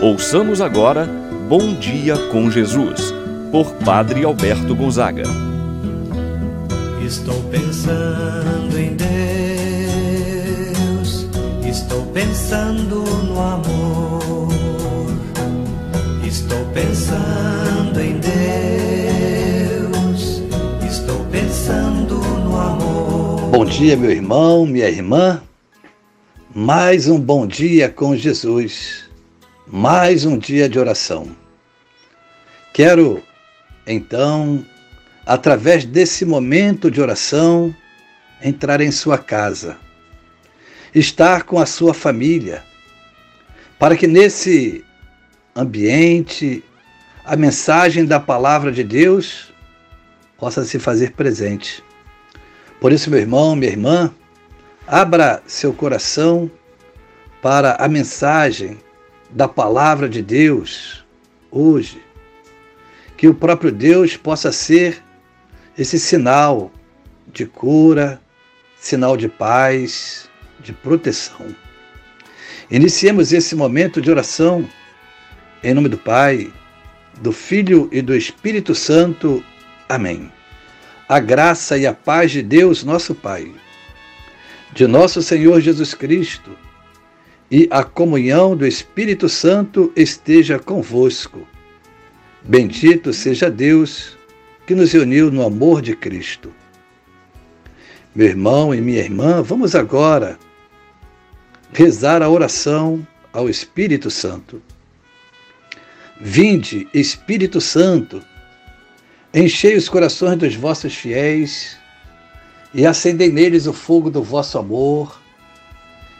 Ouçamos agora Bom Dia com Jesus, por Padre Alberto Gonzaga. Estou pensando em Deus, estou pensando no amor, estou pensando em Deus, estou pensando no amor. Bom dia, meu irmão, minha irmã. Mais um bom dia com Jesus mais um dia de oração. Quero, então, através desse momento de oração, entrar em sua casa, estar com a sua família, para que nesse ambiente a mensagem da palavra de Deus possa se fazer presente. Por isso, meu irmão, minha irmã, abra seu coração para a mensagem da palavra de Deus hoje. Que o próprio Deus possa ser esse sinal de cura, sinal de paz, de proteção. Iniciemos esse momento de oração em nome do Pai, do Filho e do Espírito Santo. Amém. A graça e a paz de Deus, nosso Pai, de nosso Senhor Jesus Cristo e a comunhão do Espírito Santo esteja convosco. Bendito seja Deus que nos uniu no amor de Cristo. Meu irmão e minha irmã, vamos agora rezar a oração ao Espírito Santo. Vinde, Espírito Santo, enchei os corações dos vossos fiéis e acendei neles o fogo do vosso amor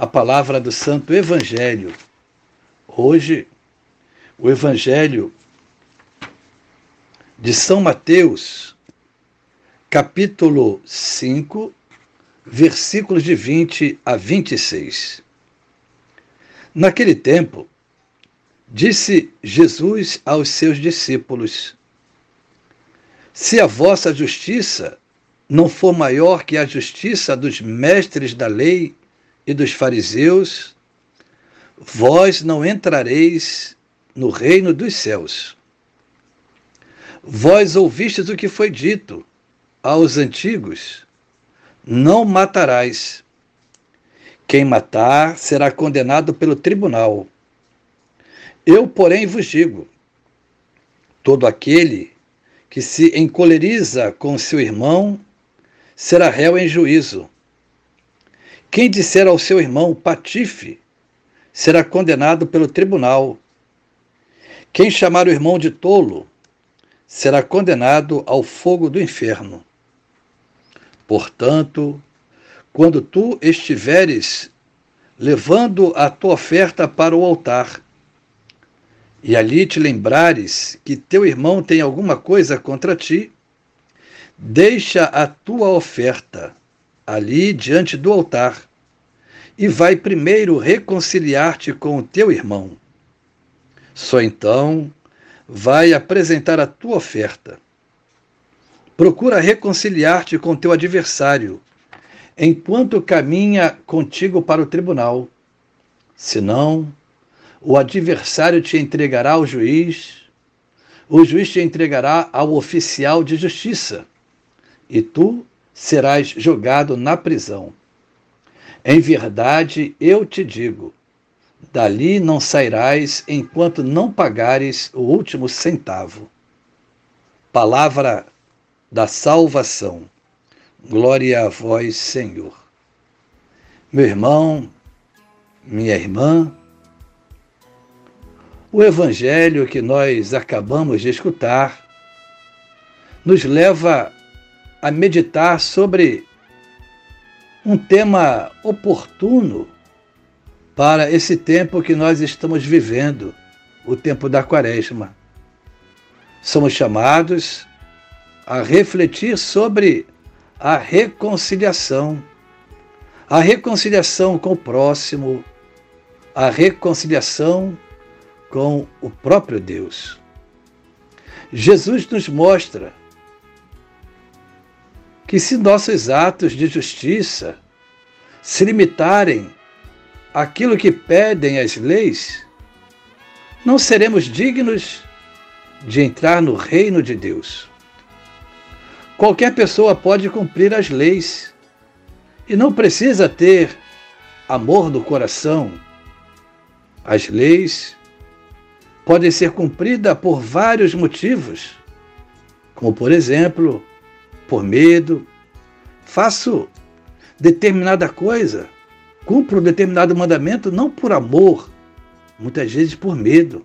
a palavra do Santo Evangelho. Hoje, o Evangelho de São Mateus, capítulo 5, versículos de 20 a 26. Naquele tempo, disse Jesus aos seus discípulos: Se a vossa justiça não for maior que a justiça dos mestres da lei e dos fariseus, vós não entrareis no reino dos céus. Vós ouvistes o que foi dito aos antigos: não matarás. Quem matar será condenado pelo tribunal. Eu, porém, vos digo: todo aquele que se encoleriza com seu irmão será réu em juízo. Quem disser ao seu irmão patife será condenado pelo tribunal. Quem chamar o irmão de tolo será condenado ao fogo do inferno. Portanto, quando tu estiveres levando a tua oferta para o altar, e ali te lembrares que teu irmão tem alguma coisa contra ti, deixa a tua oferta ali diante do altar e vai primeiro reconciliar-te com o teu irmão. Só então vai apresentar a tua oferta. Procura reconciliar-te com teu adversário, enquanto caminha contigo para o tribunal. Senão, o adversário te entregará ao juiz, o juiz te entregará ao oficial de justiça, e tu serás jogado na prisão. Em verdade, eu te digo: dali não sairás enquanto não pagares o último centavo. Palavra da salvação. Glória a vós, Senhor. Meu irmão, minha irmã, o evangelho que nós acabamos de escutar nos leva a meditar sobre um tema oportuno para esse tempo que nós estamos vivendo, o tempo da quaresma. Somos chamados a refletir sobre a reconciliação, a reconciliação com o próximo, a reconciliação com o próprio Deus. Jesus nos mostra que se nossos atos de justiça se limitarem àquilo que pedem as leis, não seremos dignos de entrar no reino de Deus. Qualquer pessoa pode cumprir as leis e não precisa ter amor no coração. As leis podem ser cumpridas por vários motivos, como por exemplo, por medo. Faço determinada coisa, cumpro determinado mandamento não por amor, muitas vezes por medo.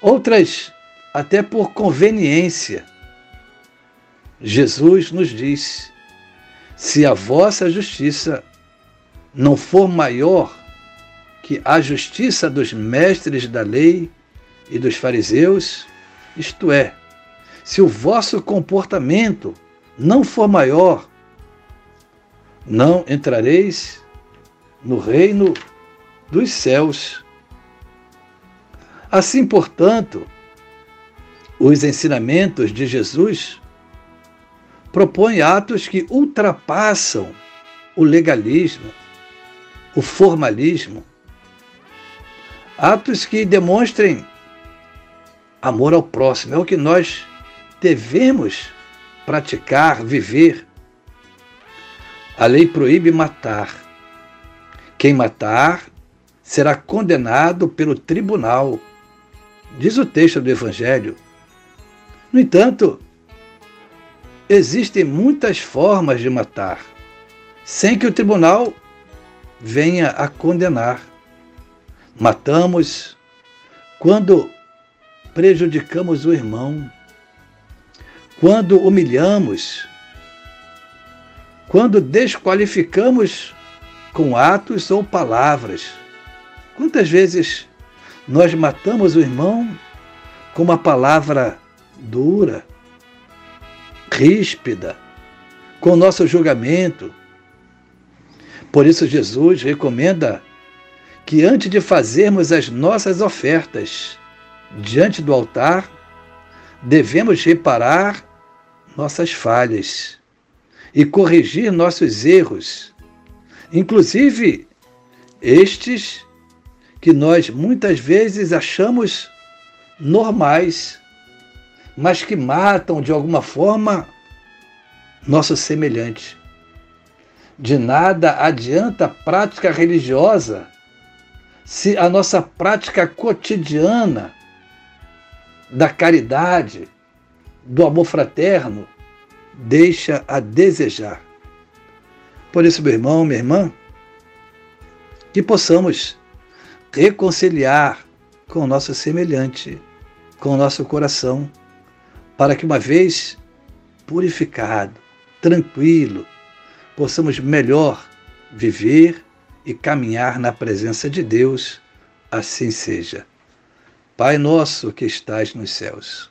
Outras até por conveniência Jesus nos diz: se a vossa justiça não for maior que a justiça dos mestres da lei e dos fariseus, isto é, se o vosso comportamento não for maior, não entrareis no reino dos céus. Assim, portanto, os ensinamentos de Jesus propõe atos que ultrapassam o legalismo, o formalismo, atos que demonstrem amor ao próximo. É o que nós devemos praticar, viver. A lei proíbe matar. Quem matar será condenado pelo tribunal, diz o texto do Evangelho. No entanto, Existem muitas formas de matar, sem que o tribunal venha a condenar. Matamos quando prejudicamos o irmão, quando humilhamos, quando desqualificamos com atos ou palavras. Quantas vezes nós matamos o irmão com uma palavra dura, ríspida com o nosso julgamento. Por isso, Jesus recomenda que antes de fazermos as nossas ofertas diante do altar, devemos reparar nossas falhas e corrigir nossos erros, inclusive estes que nós muitas vezes achamos normais mas que matam de alguma forma nosso semelhante. De nada adianta a prática religiosa se a nossa prática cotidiana da caridade, do amor fraterno, deixa a desejar. Por isso, meu irmão, minha irmã, que possamos reconciliar com o nosso semelhante, com o nosso coração para que, uma vez purificado, tranquilo, possamos melhor viver e caminhar na presença de Deus, assim seja. Pai nosso que estais nos céus,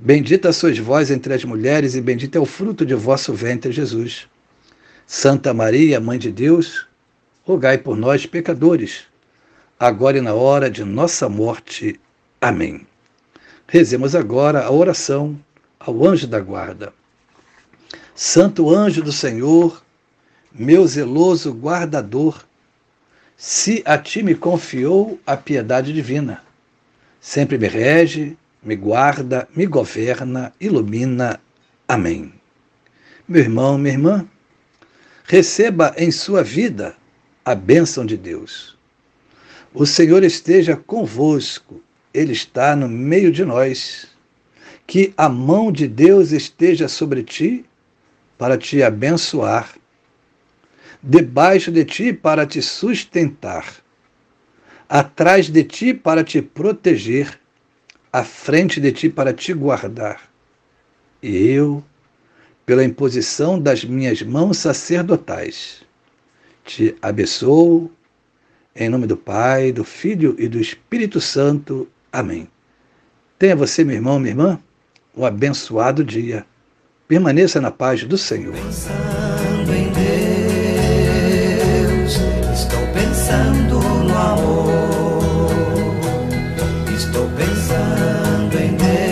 Bendita sois vós entre as mulheres, e bendito é o fruto de vosso ventre, Jesus. Santa Maria, Mãe de Deus, rogai por nós, pecadores, agora e na hora de nossa morte. Amém. Rezemos agora a oração ao anjo da guarda. Santo anjo do Senhor, meu zeloso guardador, se a ti me confiou a piedade divina, sempre me rege, me guarda, me governa, ilumina. Amém. Meu irmão, minha irmã, receba em sua vida a bênção de Deus. O Senhor esteja convosco Ele está no meio de nós. Que a mão de Deus esteja sobre ti para te abençoar, debaixo de ti para te sustentar, atrás de ti para te proteger, à frente de ti para te guardar. E eu, pela imposição das minhas mãos sacerdotais, te abençoo em nome do Pai, do Filho e do Espírito Santo. Amém. Tenha você, meu irmão, minha irmã, um abençoado dia. Permaneça na paz do Senhor. Estou pensando em Deus.